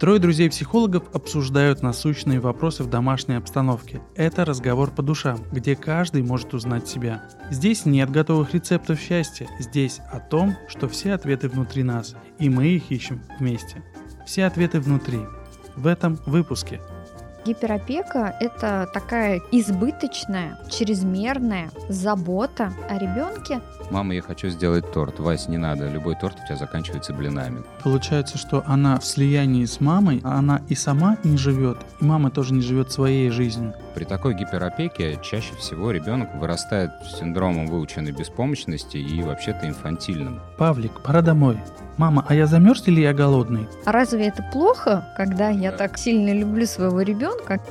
Трое друзей-психологов обсуждают насущные вопросы в домашней обстановке. Это разговор по душам, где каждый может узнать себя. Здесь нет готовых рецептов счастья, здесь о том, что все ответы внутри нас, и мы их ищем вместе. Все ответы внутри. В этом выпуске – Гиперопека – это такая избыточная, чрезмерная забота о ребенке. Мама, я хочу сделать торт. Вась, не надо, любой торт у тебя заканчивается блинами. Получается, что она в слиянии с мамой, а она и сама не живет, и мама тоже не живет своей жизнью. При такой гиперопеке чаще всего ребенок вырастает с синдромом выученной беспомощности и вообще-то инфантильным. Павлик, пора домой. Мама, а я замерз или я голодный? А разве это плохо, когда я так сильно люблю своего ребенка?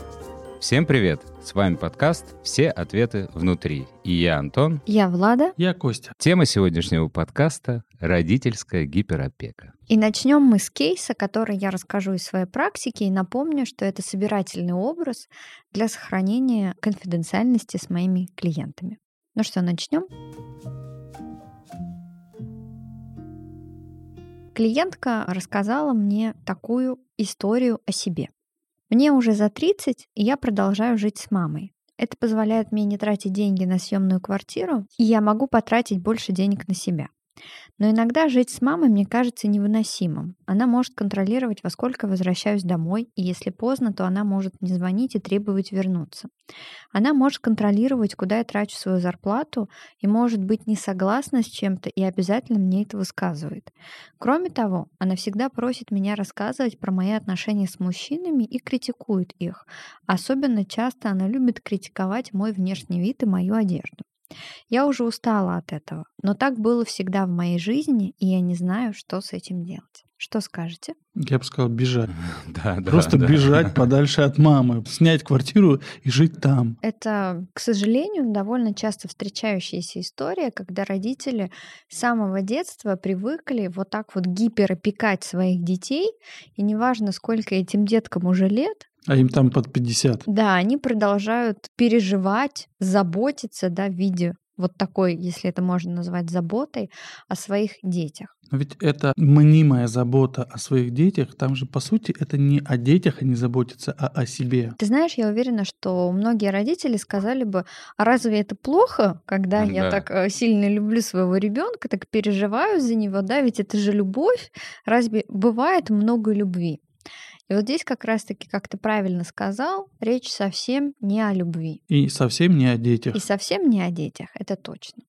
Всем привет! С вами подкаст «Все ответы внутри». И я Антон. Я Влада. Я Костя. Тема сегодняшнего подкаста – родительская гиперопека. И начнем мы с кейса, который я расскажу из своей практики, и напомню, что это собирательный образ для сохранения конфиденциальности с моими клиентами. Ну что, начнем? Клиентка рассказала мне такую историю о себе. Мне уже за 30, и я продолжаю жить с мамой. Это позволяет мне не тратить деньги на съемную квартиру, и я могу потратить больше денег на себя. Но иногда жить с мамой мне кажется невыносимым. Она может контролировать, во сколько возвращаюсь домой, и если поздно, то она может мне звонить и требовать вернуться. Она может контролировать, куда я трачу свою зарплату, и может быть не согласна с чем-то и обязательно мне это высказывает. Кроме того, она всегда просит меня рассказывать про мои отношения с мужчинами и критикует их. Особенно часто она любит критиковать мой внешний вид и мою одежду. Я уже устала от этого, но так было всегда в моей жизни, и я не знаю, что с этим делать. Что скажете? Я бы сказал, бежать. Да, да. Просто да. бежать подальше от мамы, снять квартиру и жить там. Это, к сожалению, довольно часто встречающаяся история, когда родители с самого детства привыкли вот так вот гиперопекать своих детей, и неважно, сколько этим деткам уже лет, а им там под 50. Да, они продолжают переживать, заботиться, да, в виде вот такой, если это можно назвать заботой, о своих детях. Но ведь это мнимая забота о своих детях, там же, по сути, это не о детях они заботятся, а о себе. Ты знаешь, я уверена, что многие родители сказали бы, а разве это плохо, когда да. я так э, сильно люблю своего ребенка, так переживаю за него, да, ведь это же любовь, разве бывает много любви? И вот здесь как раз-таки, как ты правильно сказал, речь совсем не о любви. И совсем не о детях. И совсем не о детях, это точно.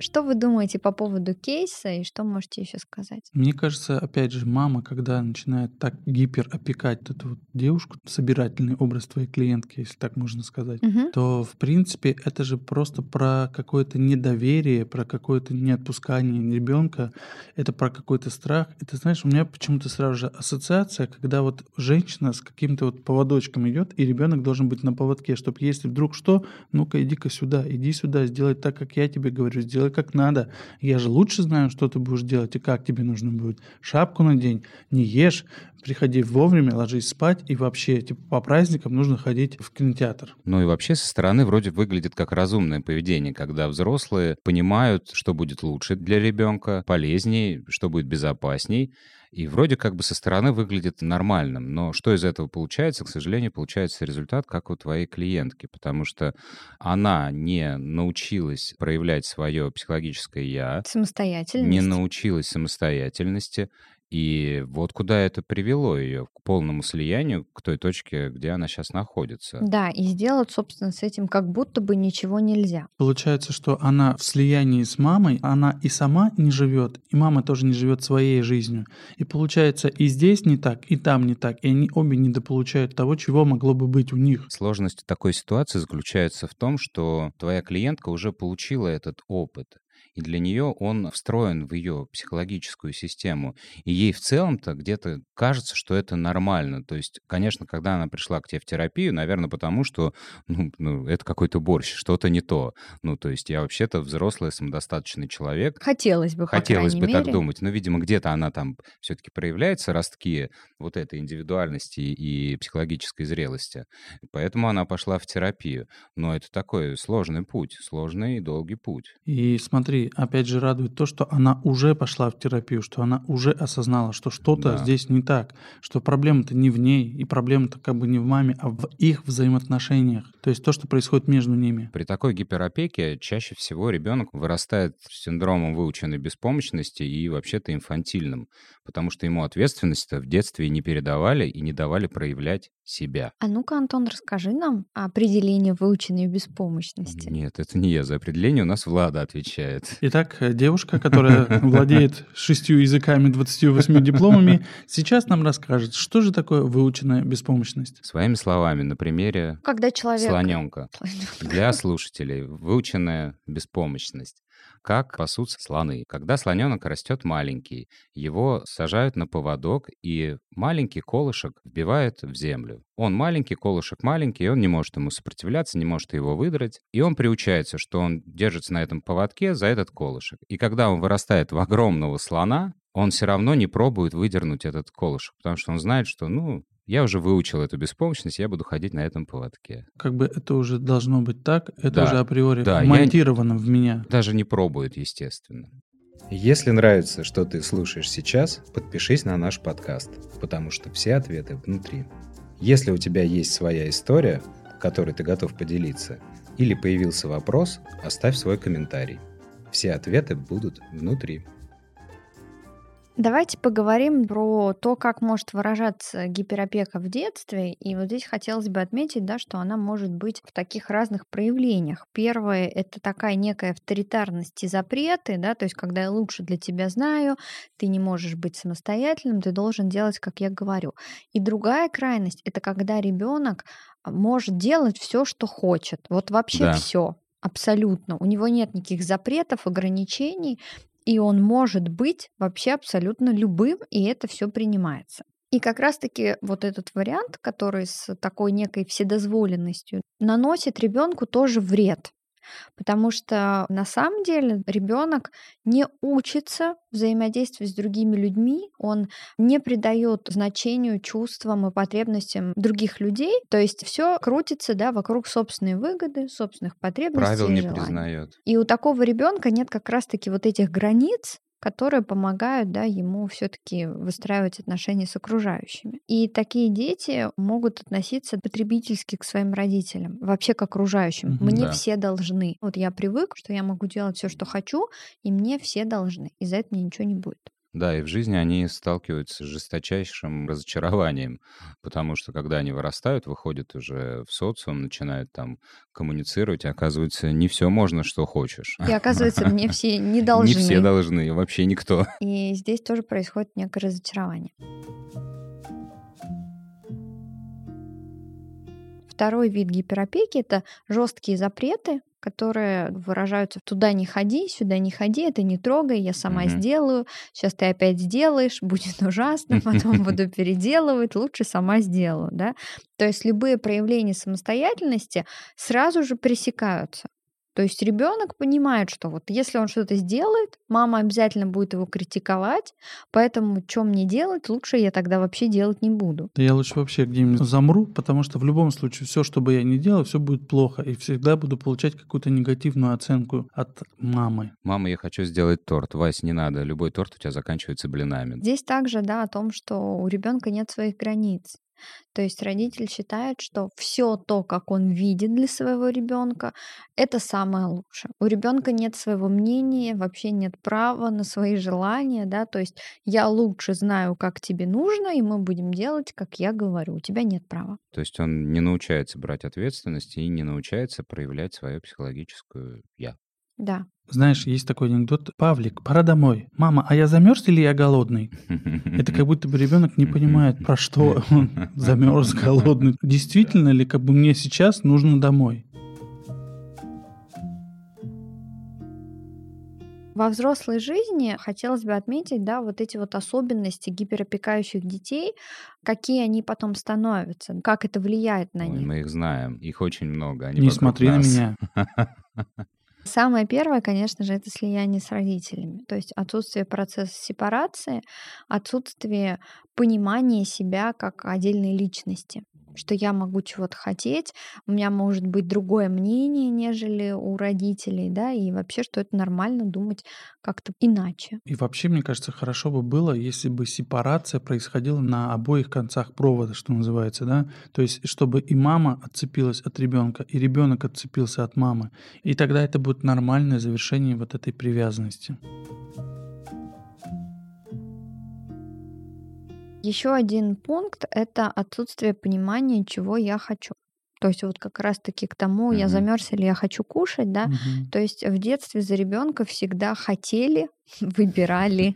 Что вы думаете по поводу кейса и что можете еще сказать? Мне кажется, опять же, мама, когда начинает так гипер опекать эту вот девушку, собирательный образ твоей клиентки, если так можно сказать, угу. то, в принципе, это же просто про какое-то недоверие, про какое-то неотпускание ребенка, это про какой-то страх. Это, знаешь, у меня почему-то сразу же ассоциация, когда вот женщина с каким-то вот поводочком идет, и ребенок должен быть на поводке, чтобы если вдруг что, ну-ка иди-ка сюда, иди сюда, сделай так, как я тебе говорю, сделай как надо. Я же лучше знаю, что ты будешь делать и как тебе нужно будет. Шапку надень, не ешь, приходи вовремя, ложись спать, и вообще типа, по праздникам нужно ходить в кинотеатр. Ну и вообще со стороны вроде выглядит как разумное поведение, когда взрослые понимают, что будет лучше для ребенка, полезнее, что будет безопасней, и вроде как бы со стороны выглядит нормальным. Но что из этого получается? К сожалению, получается результат, как у твоей клиентки, потому что она не научилась проявлять свое психологическое «я». Самостоятельность. Не научилась самостоятельности. И вот куда это привело ее, к полному слиянию, к той точке, где она сейчас находится. Да, и сделать, собственно, с этим как будто бы ничего нельзя. Получается, что она в слиянии с мамой, она и сама не живет, и мама тоже не живет своей жизнью. И получается, и здесь не так, и там не так, и они обе недополучают того, чего могло бы быть у них. Сложность такой ситуации заключается в том, что твоя клиентка уже получила этот опыт и для нее он встроен в ее психологическую систему. И ей в целом-то где-то кажется, что это нормально. То есть, конечно, когда она пришла к тебе в терапию, наверное, потому что ну, ну, это какой-то борщ, что-то не то. Ну, то есть я вообще-то взрослый, самодостаточный человек. Хотелось бы, Хотелось бы мере. так думать. Но, видимо, где-то она там все-таки проявляется, ростки вот этой индивидуальности и психологической зрелости. Поэтому она пошла в терапию. Но это такой сложный путь, сложный и долгий путь. И смотри, И опять же радует то, что она уже пошла в терапию, что она уже осознала, что что-то да. здесь не так, что проблема-то не в ней, и проблема-то как бы не в маме, а в их взаимоотношениях. То есть то, что происходит между ними. При такой гиперопеке чаще всего ребенок вырастает с синдромом выученной беспомощности и вообще-то инфантильным, потому что ему ответственность в детстве не передавали и не давали проявлять себя. А ну-ка, Антон, расскажи нам определение выученной беспомощности. Нет, это не я. За определение у нас Влада отвечает. Итак, девушка, которая владеет шестью языками, 28 дипломами, сейчас нам расскажет, что же такое выученная беспомощность. Своими словами, на примере Когда человек... слоненка. Для слушателей выученная беспомощность как пасутся слоны. Когда слоненок растет маленький, его сажают на поводок, и маленький колышек вбивает в землю. Он маленький, колышек маленький, и он не может ему сопротивляться, не может его выдрать. И он приучается, что он держится на этом поводке за этот колышек. И когда он вырастает в огромного слона, он все равно не пробует выдернуть этот колышек, потому что он знает, что, ну, я уже выучил эту беспомощность, я буду ходить на этом поводке. Как бы это уже должно быть так, это да, уже априори да, монтировано в меня. Даже не пробует, естественно. Если нравится, что ты слушаешь сейчас, подпишись на наш подкаст, потому что все ответы внутри. Если у тебя есть своя история, которой ты готов поделиться, или появился вопрос, оставь свой комментарий. Все ответы будут внутри. Давайте поговорим про то, как может выражаться гиперопека в детстве. И вот здесь хотелось бы отметить, да, что она может быть в таких разных проявлениях. Первое — это такая некая авторитарность и запреты, да, то есть когда я лучше для тебя знаю, ты не можешь быть самостоятельным, ты должен делать, как я говорю. И другая крайность — это когда ребенок может делать все, что хочет. Вот вообще да. все. Абсолютно. У него нет никаких запретов, ограничений, и он может быть вообще абсолютно любым, и это все принимается. И как раз-таки вот этот вариант, который с такой некой вседозволенностью, наносит ребенку тоже вред. Потому что на самом деле ребенок не учится взаимодействовать с другими людьми, он не придает значению чувствам и потребностям других людей. То есть все крутится да, вокруг собственной выгоды, собственных потребностей. Правил не желаний. признает. И у такого ребенка нет как раз-таки вот этих границ, которые помогают да, ему все-таки выстраивать отношения с окружающими. И такие дети могут относиться потребительски к своим родителям, вообще к окружающим. Mm-hmm, мне да. все должны. Вот я привык, что я могу делать все, что хочу, и мне все должны. И за это мне ничего не будет. Да, и в жизни они сталкиваются с жесточайшим разочарованием, потому что когда они вырастают, выходят уже в социум, начинают там коммуницировать, и оказывается, не все можно, что хочешь. И оказывается, мне все не должны. Не все должны, вообще никто. И здесь тоже происходит некое разочарование. Второй вид гиперопеки – это жесткие запреты, которые выражаются «туда не ходи, сюда не ходи, это не трогай, я сама mm-hmm. сделаю, сейчас ты опять сделаешь, будет ужасно, потом буду переделывать, лучше сама сделаю». Да? То есть любые проявления самостоятельности сразу же пресекаются. То есть ребенок понимает, что вот если он что-то сделает, мама обязательно будет его критиковать, поэтому что мне делать, лучше я тогда вообще делать не буду. Да я лучше вообще где-нибудь замру, потому что в любом случае все, что бы я ни делал, все будет плохо, и всегда буду получать какую-то негативную оценку от мамы. Мама, я хочу сделать торт. Вась, не надо, любой торт у тебя заканчивается блинами. Здесь также, да, о том, что у ребенка нет своих границ. То есть родитель считает, что все то, как он видит для своего ребенка, это самое лучшее. У ребенка нет своего мнения, вообще нет права на свои желания, да, то есть я лучше знаю, как тебе нужно, и мы будем делать, как я говорю. У тебя нет права. То есть он не научается брать ответственность и не научается проявлять свою психологическую я. Да. Знаешь, есть такой анекдот. Павлик, пора домой. Мама, а я замерз или я голодный? Это как будто бы ребенок не понимает, про что он замерз, голодный. Действительно ли, как бы мне сейчас нужно домой? Во взрослой жизни хотелось бы отметить, да, вот эти вот особенности гиперопекающих детей, какие они потом становятся, как это влияет на Ой, них. Мы их знаем, их очень много. Они не смотри нас. на меня. Самое первое, конечно же, это слияние с родителями. То есть отсутствие процесса сепарации, отсутствие понимания себя как отдельной личности. Что я могу чего-то хотеть, у меня может быть другое мнение, нежели у родителей, да, и вообще, что это нормально думать как-то иначе. И вообще, мне кажется, хорошо бы было, если бы сепарация происходила на обоих концах провода, что называется, да, то есть чтобы и мама отцепилась от ребенка, и ребенок отцепился от мамы, и тогда это будет нормальное завершение вот этой привязанности. Еще один пункт — это отсутствие понимания, чего я хочу. То есть вот как раз-таки к тому, я Мгм. замерз или я хочу кушать, да. Мгм. То есть в детстве за ребенка всегда хотели, выбирали,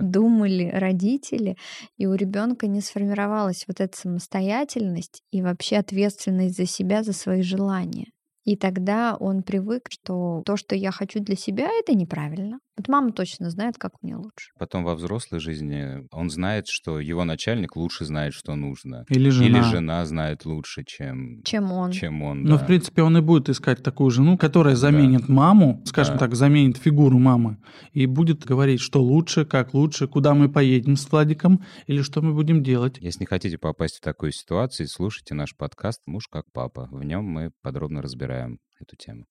думали родители, и у ребенка не сформировалась вот эта самостоятельность и вообще ответственность за себя, за свои желания. И тогда он привык, что то, что я хочу для себя, это неправильно. Вот мама точно знает, как мне лучше. Потом во взрослой жизни он знает, что его начальник лучше знает, что нужно. Или жена. Или жена знает лучше, чем, Чем он. чем он. Но, да. в принципе, он и будет искать такую жену, которая заменит маму, скажем Да. так, заменит фигуру мамы, и будет говорить, что лучше, как лучше, куда мы поедем с Владиком, или что мы будем делать. Если не хотите попасть в такую ситуацию, слушайте наш подкаст «Муж как папа». В нем мы подробно разбираем эту тему.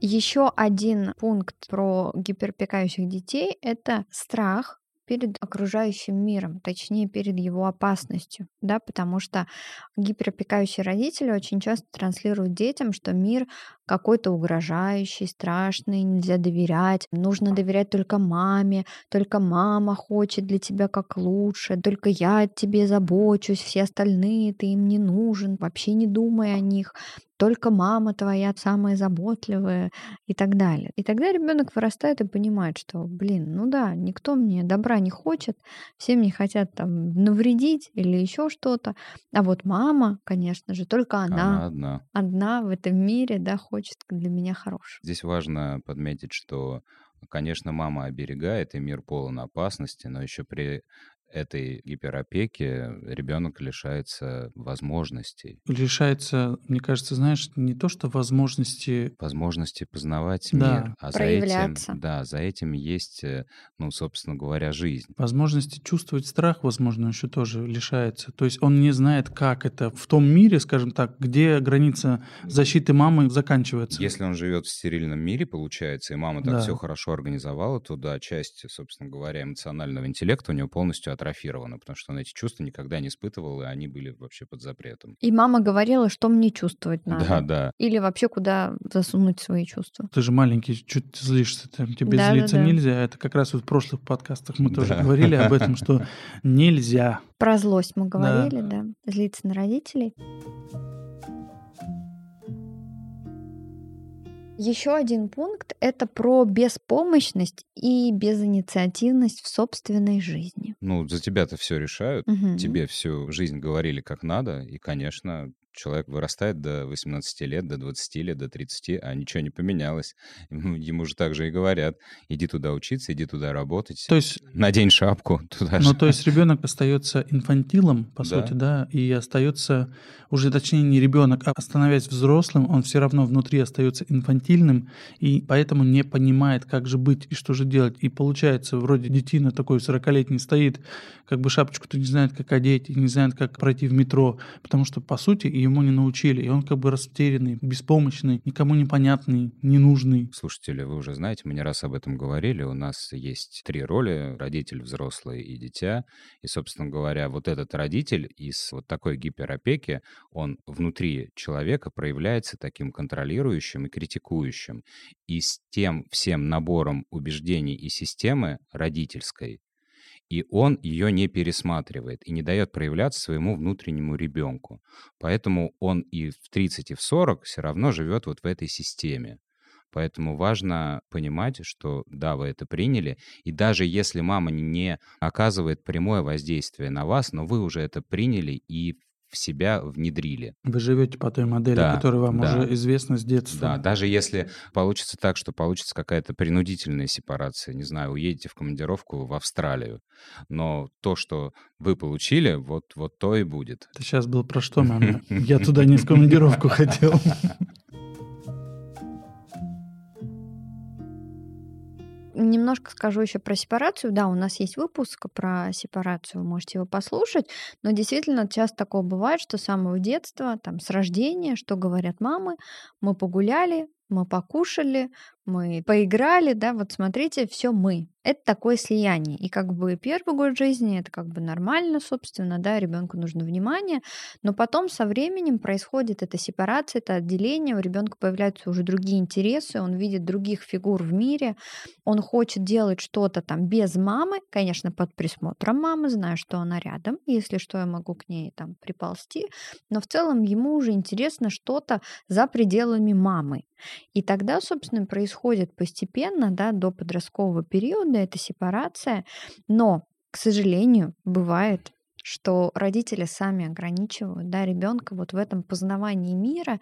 Еще один пункт про гиперопекающих детей — это страх перед окружающим миром, точнее, перед его опасностью, да, потому что гиперопекающие родители очень часто транслируют детям, что мир какой-то угрожающий, страшный, нельзя доверять, нужно доверять только маме, только мама хочет для тебя как лучше, только я о тебе забочусь, все остальные ты им не нужен, вообще не думай о них, только мама твоя самая заботливая и так далее. И тогда ребенок вырастает и понимает, что, блин, ну да, никто мне добра не хочет, все мне хотят там навредить или еще что-то, а вот мама, конечно же, только Она она, одна. одна в этом мире, да, хочет для меня хорошего. Здесь важно подметить, что, конечно, мама оберегает, и мир полон опасности, но еще при этой гиперопеке ребенок лишается возможностей. Лишается, мне кажется, знаешь, не то, что возможности Возможности познавать Да. мир. А за этим, Проявляться. да, за этим есть, э, ну, собственно говоря, жизнь. Возможности чувствовать страх, возможно, еще тоже лишается. То есть он не знает, как это в том мире, скажем так, где граница защиты мамы заканчивается. Если он живет в стерильном мире, получается, и мама так Да. все хорошо организовала, то да, часть, собственно говоря, эмоционального интеллекта у него полностью атрофирована, потому что он эти чувства никогда не испытывал, и они были вообще под запретом. И мама говорила, что мне чувствовать надо. Да, да. Или вообще куда засунуть свои чувства. Ты же маленький, чуть злишься, там, тебе Да, да, злиться да. нельзя. Это как раз вот в прошлых подкастах мы тоже Да. говорили об этом, что нельзя. Про злость мы говорили, да. Злиться на родителей. Еще один пункт — это про беспомощность и безинициативность в собственной жизни. Ну, за тебя-то все решают, Мгм. тебе всю жизнь говорили как надо, и, конечно, человек вырастает до 18 лет, до 20 лет, до 30, а ничего не поменялось. Ему, же так же и говорят, иди туда учиться, иди туда работать, То есть надень шапку, туда Ну, же. то есть ребенок остается инфантилом, по Да. сути, да, и остается уже, точнее, не ребенок, а становясь взрослым, он все равно внутри остается инфантильным, и поэтому не понимает, как же быть и что же делать. И получается, вроде детина такой 40-летний стоит, как бы шапочку-то не знает, как одеть, и не знает, как пройти в метро, потому что, по сути, ему не научили, и он как бы растерянный, беспомощный, никому непонятный, ненужный. Слушатели, вы уже знаете, мы не раз об этом говорили. У нас есть три роли — родитель, взрослый и дитя. И, собственно говоря, вот этот родитель из вот такой гиперопеки, он внутри человека проявляется таким контролирующим и критикующим. И с тем всем набором убеждений и системы родительской, и он ее не пересматривает и не дает проявляться своему внутреннему ребенку. Поэтому он и в 30, и в 40 все равно живет вот в этой системе. Поэтому важно понимать, что да, вы это приняли, и даже если мама не оказывает прямое воздействие на вас, но вы уже это приняли и в себя внедрили. Вы живете по той модели, Да, которая вам да. уже известна с детства. Да, даже если получится так, что получится какая-то принудительная сепарация, не знаю, уедете в командировку в Австралию, но то, что вы получили, вот, вот то и будет. Это сейчас был про что, мама? Я туда не в командировку хотел. немножко скажу еще про сепарацию. Да, у нас есть выпуск про сепарацию, можете его послушать. Но действительно часто такое бывает, что с самого детства, там, с рождения, что говорят мамы, мы погуляли, мы покушали, мы поиграли, да, вот смотрите, все мы. Это такое слияние. И как бы первый год жизни это как бы нормально, собственно, да, ребенку нужно внимание, но потом со временем происходит эта сепарация, это отделение, у ребенка появляются уже другие интересы, он видит других фигур в мире, он хочет делать что-то там без мамы, конечно, под присмотром мамы, зная, что она рядом, если что, я могу к ней там приползти, но в целом ему уже интересно что-то за пределами мамы. И тогда, собственно, происходит постепенно, да, до подросткового периода эта сепарация, но, к сожалению, бывает что родители сами ограничивают да, ребенка вот в этом познавании мира,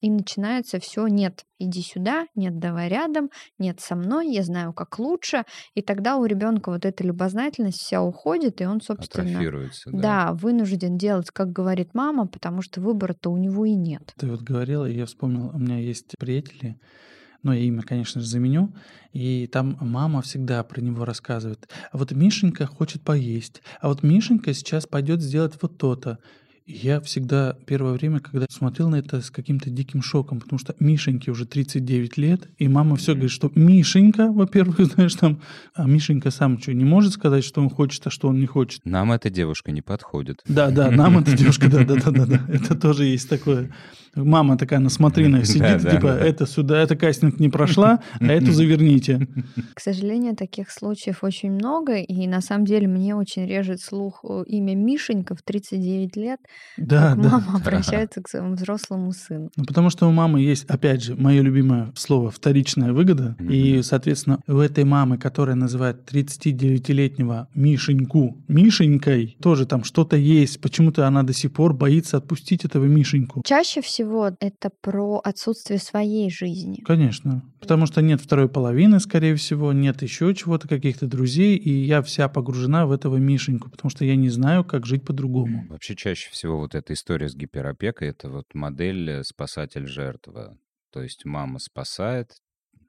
и начинается все нет, иди сюда, нет, давай рядом, нет со мной, я знаю, как лучше. И тогда у ребенка вот эта любознательность вся уходит, и он, собственно, да. да, вынужден делать, как говорит мама, потому что выбора-то у него и нет. Ты вот говорила, и я вспомнил, у меня есть приятели, но я имя, конечно же, заменю. И там мама всегда про него рассказывает. А вот Мишенька хочет поесть. А вот Мишенька сейчас пойдет сделать вот то-то. Я всегда первое время, когда смотрел на это с каким-то диким шоком, потому что Мишеньке уже 39 лет, и мама все говорит, что Мишенька, во-первых, знаешь, там, а Мишенька сам что, не может сказать, что он хочет, а что он не хочет. Нам эта девушка не подходит. Да, да, нам эта девушка, да, да, да, да, это тоже есть такое. Мама такая на смотринах сидит, типа, это сюда, это кастинг не прошла, а эту заверните. К сожалению, таких случаев очень много, и на самом деле мне очень режет слух имя Мишенька в 39 лет, да, как да. мама обращается к своему взрослому сыну. Ну, потому что у мамы есть, опять же, мое любимое слово вторичная выгода. Mm-hmm. И, соответственно, у этой мамы, которая называет 39-летнего Мишеньку Мишенькой, тоже там что-то есть. Почему-то она до сих пор боится отпустить этого Мишеньку. Чаще всего это про отсутствие своей жизни. Конечно. Потому что нет второй половины, скорее всего, нет еще чего-то, каких-то друзей, и я вся погружена в этого Мишеньку, потому что я не знаю, как жить по-другому. Вообще чаще всего вот эта история с гиперопекой — это вот модель э, спасатель-жертва. То есть мама спасает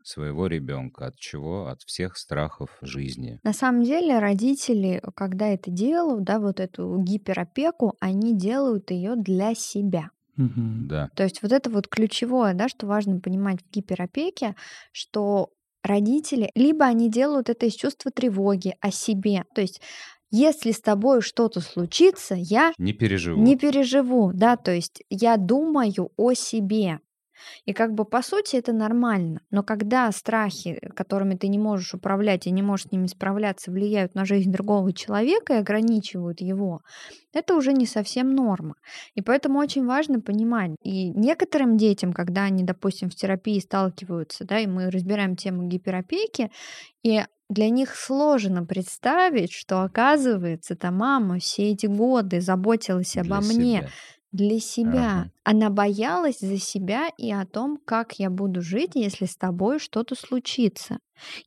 своего ребенка от чего? От всех страхов жизни. На самом деле родители, когда это делают, да, вот эту гиперопеку, они делают ее для себя. Угу. Да. То есть вот это вот ключевое, да, что важно понимать в гиперопеке, что родители, либо они делают это из чувства тревоги о себе, то есть если с тобой что-то случится, я не переживу. Не переживу, да, то есть я думаю о себе. И как бы по сути это нормально. Но когда страхи, которыми ты не можешь управлять и не можешь с ними справляться, влияют на жизнь другого человека и ограничивают его, это уже не совсем норма. И поэтому очень важно понимать. И некоторым детям, когда они, допустим, в терапии сталкиваются, да, и мы разбираем тему гиперопеки, и для них сложно представить, что оказывается, та мама все эти годы заботилась Для обо мне, себя для себя. Ага. Она боялась за себя и о том, как я буду жить, если с тобой что-то случится.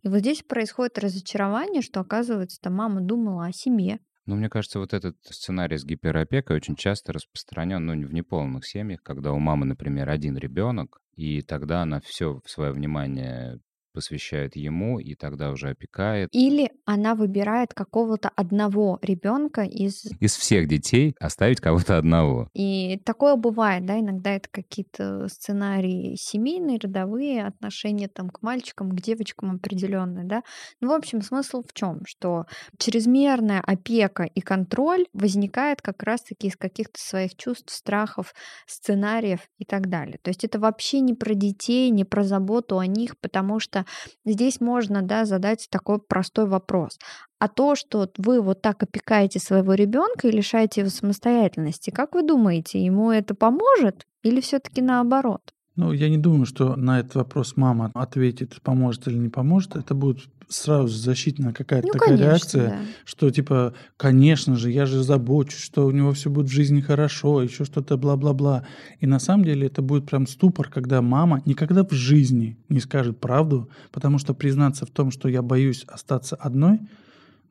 И вот здесь происходит разочарование, что, оказывается, та мама думала о себе. Ну, мне кажется, вот этот сценарий с гиперопекой очень часто распространен, ну, в неполных семьях, когда у мамы, например, один ребенок, и тогда она все свое внимание посвящает ему и тогда уже опекает. Или она выбирает какого-то одного ребенка из... Из всех детей оставить кого-то одного. И такое бывает, да, иногда это какие-то сценарии семейные, родовые, отношения там к мальчикам, к девочкам определенные, да. Ну, в общем, смысл в чем? Что чрезмерная опека и контроль возникает как раз-таки из каких-то своих чувств, страхов, сценариев и так далее. То есть это вообще не про детей, не про заботу о них, потому что здесь можно да, задать такой простой вопрос. А то, что вы вот так опекаете своего ребенка и лишаете его самостоятельности, как вы думаете, ему это поможет или все-таки наоборот? Ну, я не думаю, что на этот вопрос мама ответит, поможет или не поможет. Это будет сразу защитная какая-то ну, такая конечно, реакция, да. что типа, конечно же, я же забочусь, что у него все будет в жизни хорошо, еще что-то бла-бла-бла. И на самом деле это будет прям ступор, когда мама никогда в жизни не скажет правду, потому что признаться в том, что я боюсь остаться одной,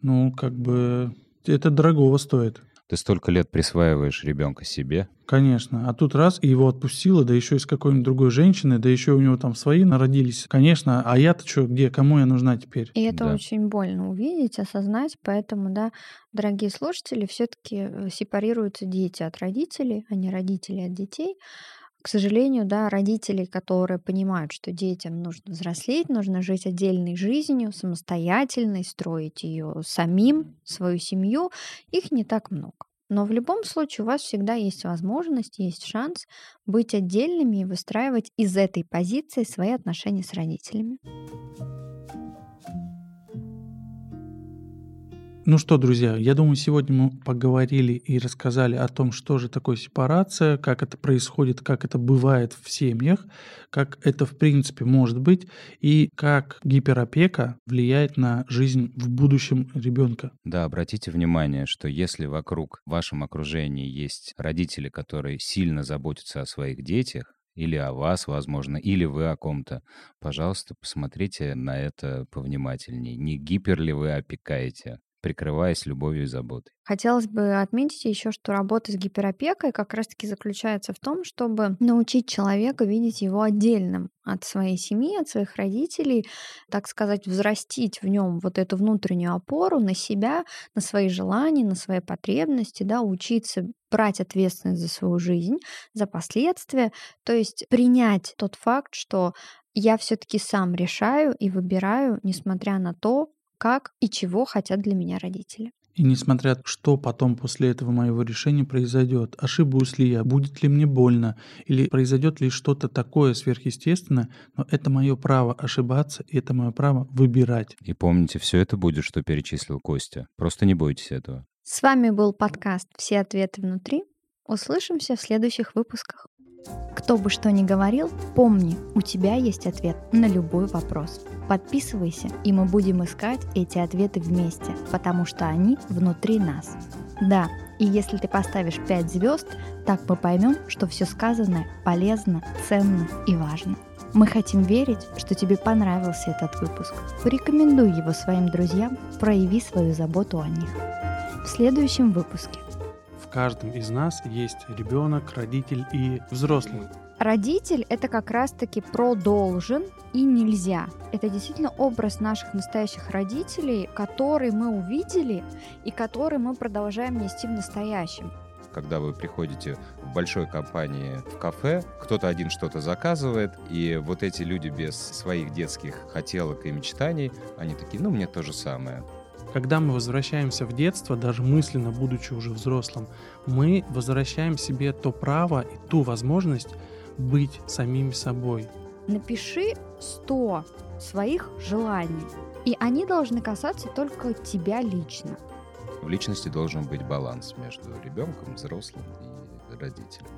ну, как бы это дорогого стоит. Ты столько лет присваиваешь ребенка себе. Конечно. А тут раз, и его отпустило, да еще и с какой-нибудь другой женщиной, да еще у него там свои народились. Конечно. А я-то что, где? Кому я нужна теперь? И это Да. очень больно увидеть, осознать. Поэтому, да, дорогие слушатели, все-таки сепарируются дети от родителей, а не родители от детей. К сожалению, да, родители, которые понимают, что детям нужно взрослеть, нужно жить отдельной жизнью, самостоятельной, строить ее самим, свою семью, их не так много. Но в любом случае у вас всегда есть возможность, есть шанс быть отдельными и выстраивать из этой позиции свои отношения с родителями. Ну что, друзья, я думаю, сегодня мы поговорили и рассказали о том, что же такое сепарация, как это происходит, как это бывает в семьях, как это в принципе может быть и как гиперопека влияет на жизнь в будущем ребенка. Да, обратите внимание, что если вокруг в вашем окружении есть родители, которые сильно заботятся о своих детях, или о вас, возможно, или вы о ком-то, пожалуйста, посмотрите на это повнимательнее. Не гипер ли вы опекаете, прикрываясь любовью и заботой. Хотелось бы отметить еще, что работа с гиперопекой как раз-таки заключается в том, чтобы научить человека видеть его отдельным от своей семьи, от своих родителей, так сказать, взрастить в нем вот эту внутреннюю опору на себя, на свои желания, на свои потребности, да, учиться брать ответственность за свою жизнь, за последствия, то есть принять тот факт, что я все-таки сам решаю и выбираю, несмотря на то, как и чего хотят для меня родители. И несмотря, что потом после этого моего решения произойдет, ошибусь ли я, будет ли мне больно, или произойдет ли что-то такое сверхъестественное, но это мое право ошибаться, и это мое право выбирать. И помните, все это будет, что перечислил Костя. Просто не бойтесь этого. С вами был подкаст «Все ответы внутри». Услышимся в следующих выпусках. Кто бы что ни говорил, помни, у тебя есть ответ на любой вопрос. Подписывайся, и мы будем искать эти ответы вместе, потому что они внутри нас. Да, и если ты поставишь 5 звезд, так мы поймем, что все сказанное полезно, ценно и важно. Мы хотим верить, что тебе понравился этот выпуск. Порекомендуй его своим друзьям, прояви свою заботу о них. В следующем выпуске каждом из нас есть ребенок, родитель и взрослый. Родитель — это как раз-таки про должен и нельзя. Это действительно образ наших настоящих родителей, который мы увидели и который мы продолжаем нести в настоящем. Когда вы приходите в большой компании в кафе, кто-то один что-то заказывает, и вот эти люди без своих детских хотелок и мечтаний, они такие, ну, мне то же самое. Когда мы возвращаемся в детство, даже мысленно, будучи уже взрослым, мы возвращаем себе то право и ту возможность быть самими собой. Напиши 100 своих желаний, и они должны касаться только тебя лично. В личности должен быть баланс между ребенком, взрослым и родителем.